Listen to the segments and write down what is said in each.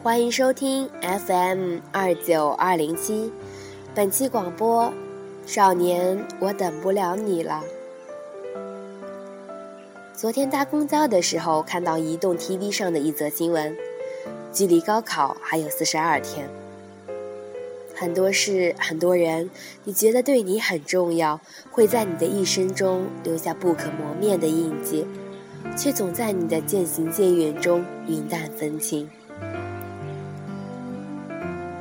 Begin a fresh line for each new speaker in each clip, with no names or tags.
欢迎收听 FM 二九二零七，本期广播。少年，我等不了你了。昨天搭公交的时候，看到移动 TV 上的一则新闻，距离高考还有四十二天。很多事，很多人，你觉得对你很重要，会在你的一生中留下不可磨灭的印记，却总在你的渐行渐远中云淡风轻。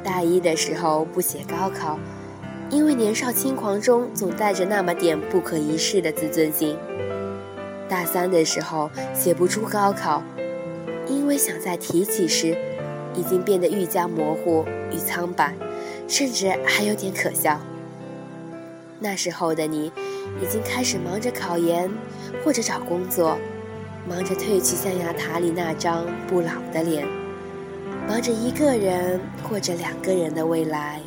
大一的时候不写高考，因为年少轻狂中总带着那么点不可一世的自尊心。大三的时候写不出高考，因为想再提起时，已经变得愈加模糊与苍白，甚至还有点可笑。那时候的你，已经开始忙着考研或者找工作，忙着褪去象牙塔里那张不老的脸，忙着一个人或者两个人的未来。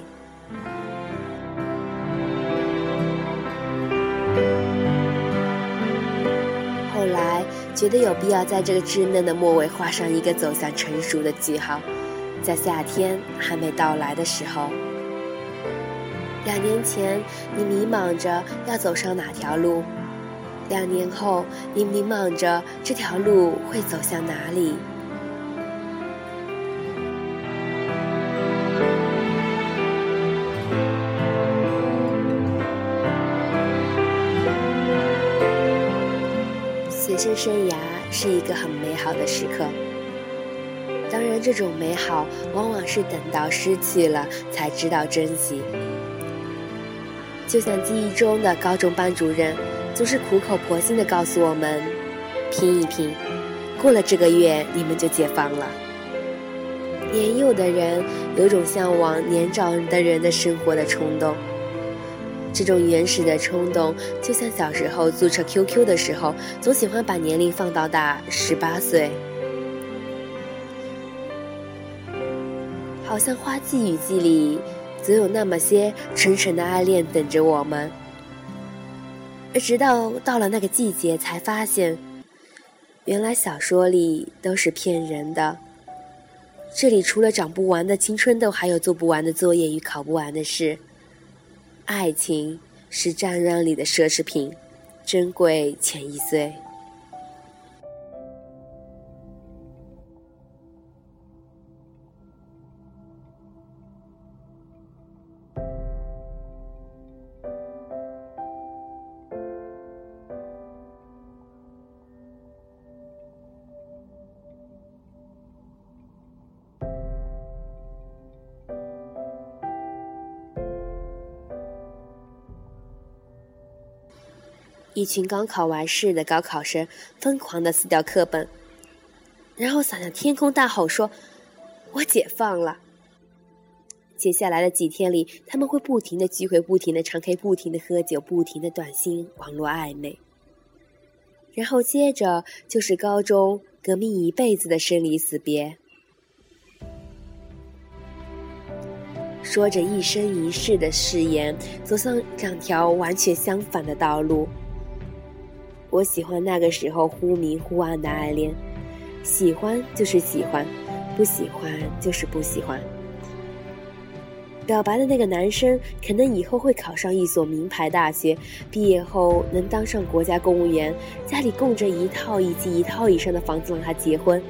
后来觉得有必要在这个稚嫩的末尾画上一个走向成熟的句号，在夏天还没到来的时候。两年前，你迷茫着要走上哪条路；两年后，你迷茫着这条路会走向哪里。生生涯是一个很美好的时刻，当然，这种美好往往是等到失去了才知道珍惜。就像记忆中的高中班主任，总是苦口婆心地告诉我们：“拼一拼，过了这个月，你们就解放了。”年幼的人有种向往年长的人的生活的冲动。这种原始的冲动，就像小时候注册 QQ 的时候，总喜欢把年龄放到大十八岁。好像花季雨季里，总有那么些纯纯的爱恋等着我们。而直到到了那个季节，才发现，原来小说里都是骗人的。这里除了长不完的青春痘，还有做不完的作业与考不完的事。爱情是战乱里的奢侈品，珍贵且易碎。一群刚考完试的高考生疯狂地撕掉课本，然后撒向天空，大吼说：“我解放了！”接下来的几天里，他们会不停的聚会，不停的唱 K，不停的喝酒，不停的短信、网络暧昧。然后接着就是高中革命一辈子的生离死别，说着一生一世的誓言，走上两条完全相反的道路。我喜欢那个时候忽明忽暗的爱恋，喜欢就是喜欢，不喜欢就是不喜欢。表白的那个男生可能以后会考上一所名牌大学，毕业后能当上国家公务员，家里供着一套以及一套以上的房子让他结婚，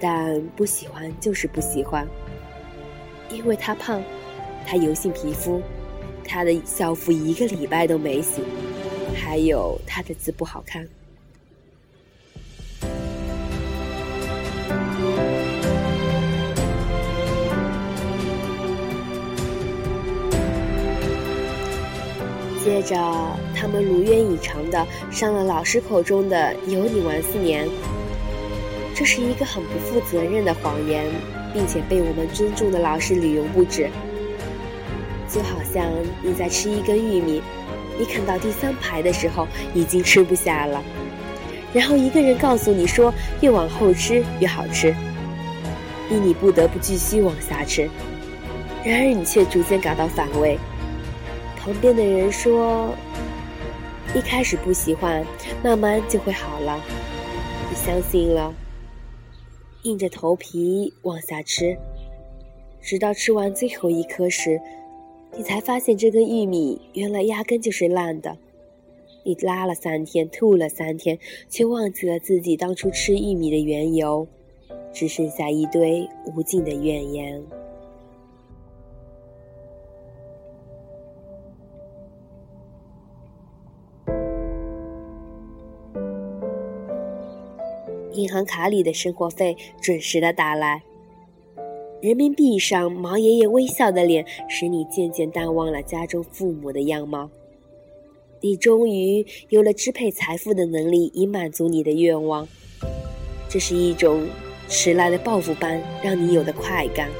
但不喜欢就是不喜欢，因为他胖，他油性皮肤，他的校服一个礼拜都没洗。还有他的字不好看。接着，他们如愿以偿的上了老师口中的“有你玩四年”，这是一个很不负责任的谎言，并且被我们尊重的老师理用不止。就好像你在吃一根玉米。你啃到第三排的时候，已经吃不下了。然后一个人告诉你说，越往后吃越好吃，逼你不得不继续往下吃。然而你却逐渐感到反胃。旁边的人说，一开始不喜欢，慢慢就会好了。你相信了，硬着头皮往下吃，直到吃完最后一颗时，你才发现这根玉米原来压根就是烂的。你拉了三天，吐了三天，却忘记了自己当初吃玉米的缘由，只剩下一堆无尽的怨言。银行卡里的生活费准时的打来，人民币上毛爷爷微笑的脸，使你渐渐淡忘了家中父母的样貌。你终于有了支配财富的能力，以满足你的愿望。这是一种迟来的报复般让你有的快感。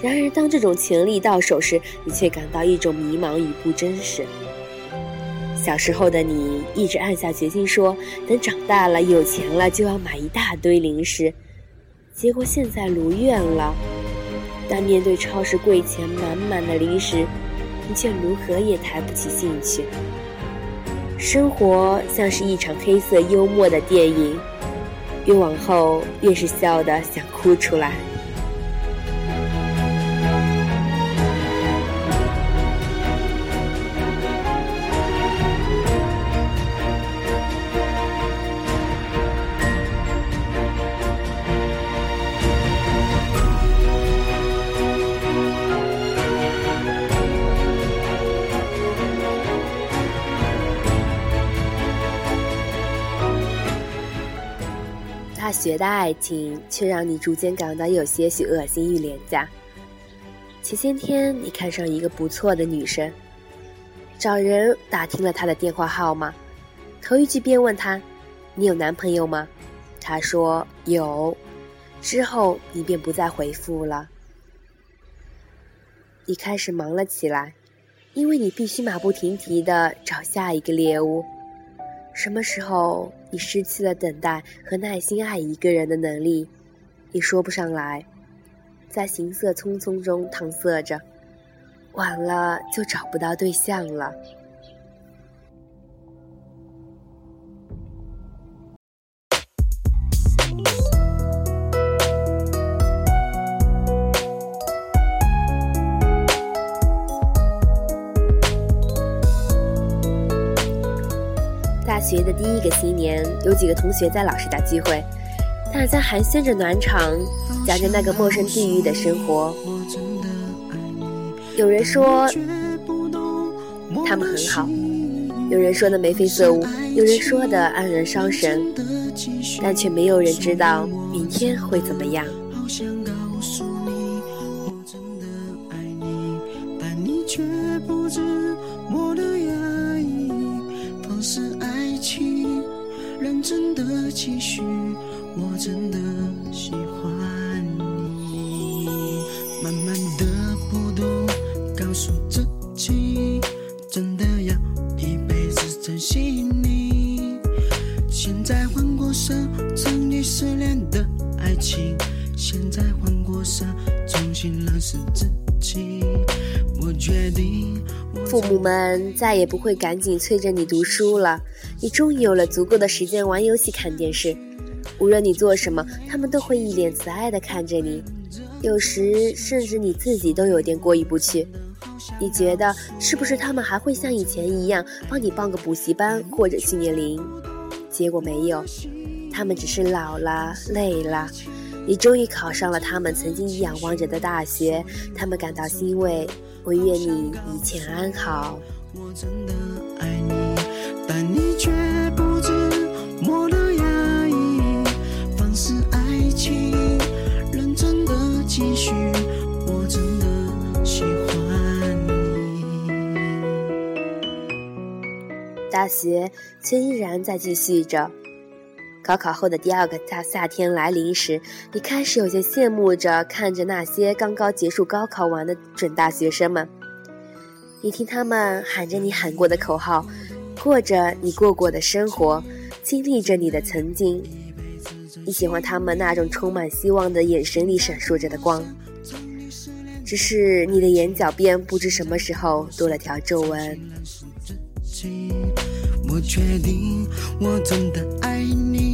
然而，当这种权利到手时，你却感到一种迷茫与不真实。小时候的你一直暗下决心说，等长大了有钱了就要买一大堆零食，结果现在如愿了。但面对超市柜前满满的零食，你却如何也抬不起兴趣。生活像是一场黑色幽默的电影，越往后越是笑得想哭出来。大学的爱情却让你逐渐感到有些许恶心与廉价。前些天你看上一个不错的女生，找人打听了她的电话号码，头一句便问她：“你有男朋友吗？”她说有，之后你便不再回复了。你开始忙了起来，因为你必须马不停蹄地找下一个猎物。什么时候你失去了等待和耐心爱一个人的能力，也说不上来，在行色匆匆中搪塞着，晚了就找不到对象了。学的第一个新年，有几个同学在老师家聚会，大家寒暄着暖场，讲着那个陌生地域的生活。有人说他们很好，有人说的眉飞色舞，有人说的黯然伤神，但却没有人知道明天会怎么样。父母们再也不会赶紧催着你读书了，你终于有了足够的时间玩游戏、看电视。无论你做什么，他们都会一脸慈爱地看着你。有时甚至你自己都有点过意不去。你觉得是不是他们还会像以前一样帮你报个补习班或者训练营？结果没有，他们只是老了、累了。你终于考上了他们曾经仰望着的大学，他们感到欣慰。我愿你一切安好。我真的爱你，但你却不知我的压抑，放肆爱情，认真的继续。我真的喜欢你。大学却依然在继续着。高考后的第二个大夏天来临时，你开始有些羡慕着看着那些刚刚结束高考完的准大学生们。你听他们喊着你喊过的口号，过着你过过的生活，经历着你的曾经。你喜欢他们那种充满希望的眼神里闪烁着的光。只是你的眼角边不知什么时候多了条皱纹。我确定我真的爱你，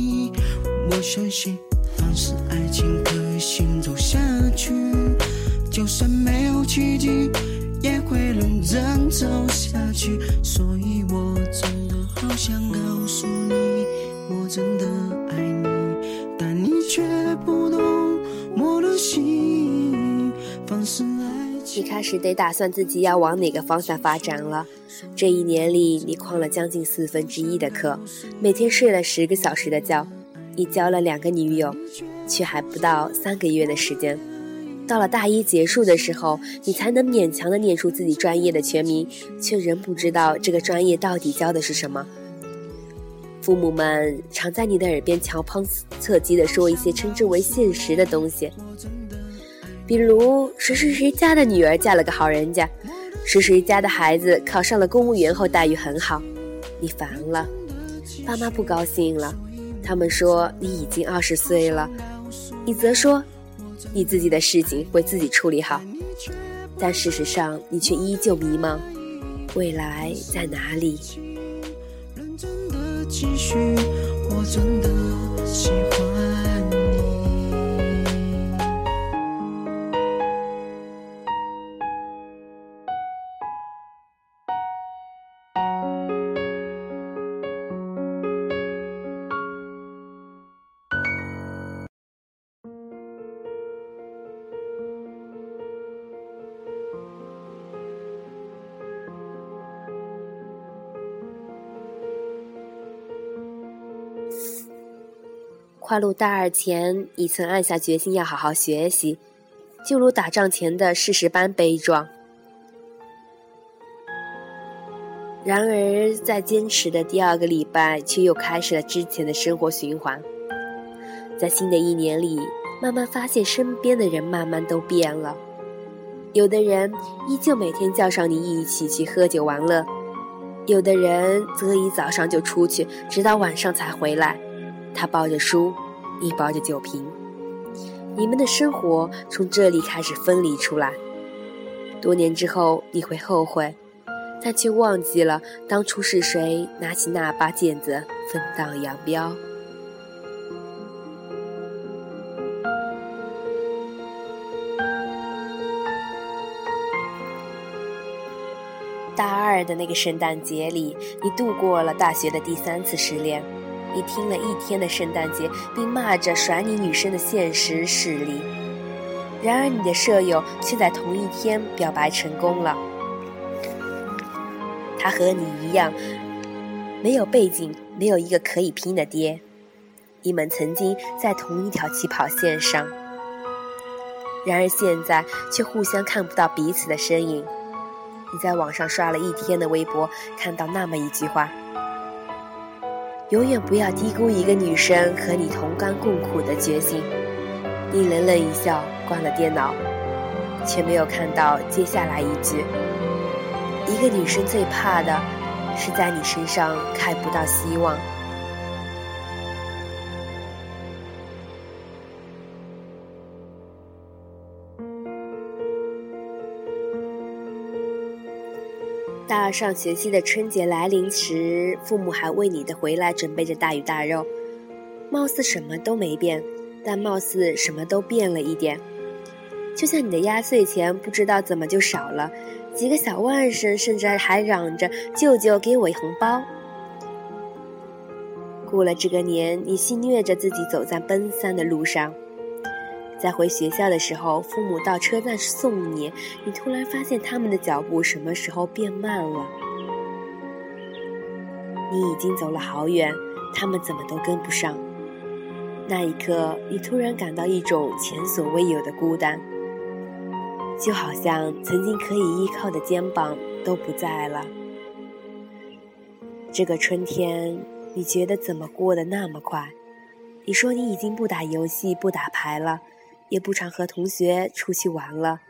我相信放
像是爱情可以行走下去，就算没有奇迹，也会认真走下去。所以我真的好想告诉你，我真的爱你，但你却不懂我的心。放肆爱
你开始得打算自己要往哪个方向发展了。这一年里，你旷了将近四分之一的课，每天睡了十个小时的觉。你交了两个女友，却还不到三个月的时间。到了大一结束的时候，你才能勉强的念出自己专业的全名，却仍不知道这个专业到底教的是什么。父母们常在你的耳边瞧旁侧击的说一些称之为现实的东西，比如谁谁谁家的女儿嫁了个好人家，谁谁家的孩子考上了公务员后待遇很好。你烦了，爸妈不高兴了。他们说你已经二十岁了，你则说你自己的事情会自己处理好，但事实上你却依旧迷茫，未来在哪里？跨入大二前，你曾暗下决心要好好学习，就如打仗前的事实般悲壮。然而，在坚持的第二个礼拜，却又开始了之前的生活循环。在新的一年里，慢慢发现身边的人慢慢都变了，有的人依旧每天叫上你一起去喝酒玩乐，有的人则一早上就出去，直到晚上才回来。他抱着书，你抱着酒瓶，你们的生活从这里开始分离出来。多年之后，你会后悔，但却忘记了当初是谁拿起那把剑子分道扬镳。大二的那个圣诞节里，你度过了大学的第三次失恋。你听了一天的圣诞节，并骂着甩你女生的现实势力。然而，你的舍友却在同一天表白成功了。他和你一样，没有背景，没有一个可以拼的爹。你们曾经在同一条起跑线上，然而现在却互相看不到彼此的身影。你在网上刷了一天的微博，看到那么一句话。永远不要低估一个女生和你同甘共苦的决心。你冷冷一笑，关了电脑，却没有看到接下来一句：一个女生最怕的是在你身上看不到希望。大二上学期的春节来临时，父母还为你的回来准备着大鱼大肉，貌似什么都没变，但貌似什么都变了一点。就像你的压岁钱不知道怎么就少了，几个小外甥甚至还嚷着“舅舅给我一红包”。过了这个年，你戏虐着自己走在奔三的路上。在回学校的时候，父母到车站送你，你突然发现他们的脚步什么时候变慢了？你已经走了好远，他们怎么都跟不上？那一刻，你突然感到一种前所未有的孤单，就好像曾经可以依靠的肩膀都不在了。这个春天，你觉得怎么过得那么快？你说你已经不打游戏、不打牌了。也不常和同学出去玩了。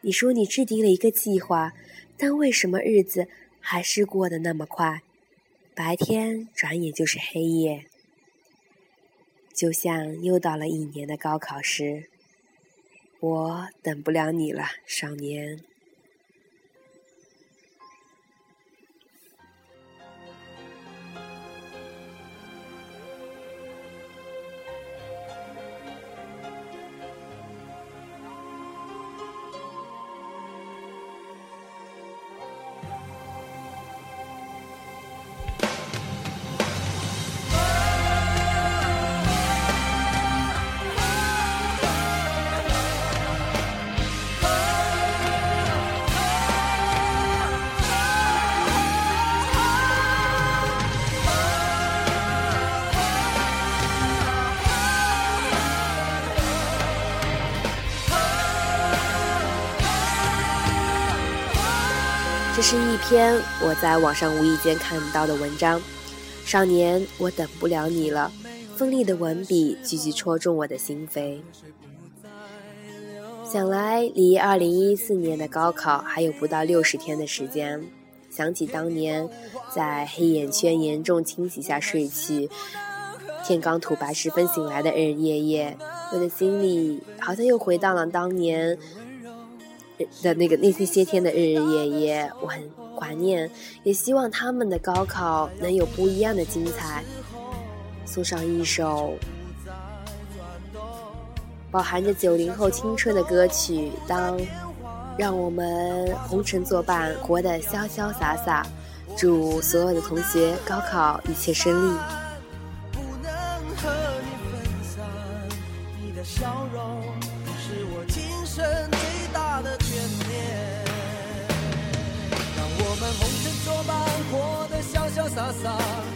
你说你制定了一个计划，但为什么日子还是过得那么快？白天转眼就是黑夜，就像又到了一年的高考时。我等不了你了，少年。一篇我在网上无意间看到的文章。少年，我等不了你了。锋利的文笔，句句戳中我的心扉。想来离二零一四年的高考还有不到六十天的时间，想起当年在黑眼圈严重侵袭下睡去，天刚吐白时分醒来的日日夜夜，我的心里好像又回到了当年的那个那些些天的日日夜夜。我很怀念，也希望他们的高考能有不一样的精彩。送上一首。饱含着九零后青春的歌曲，当让我们红尘作伴，活得潇潇洒洒。祝所有的同学高考一切顺利。不能和你分散，你的笑容是我今生洒洒，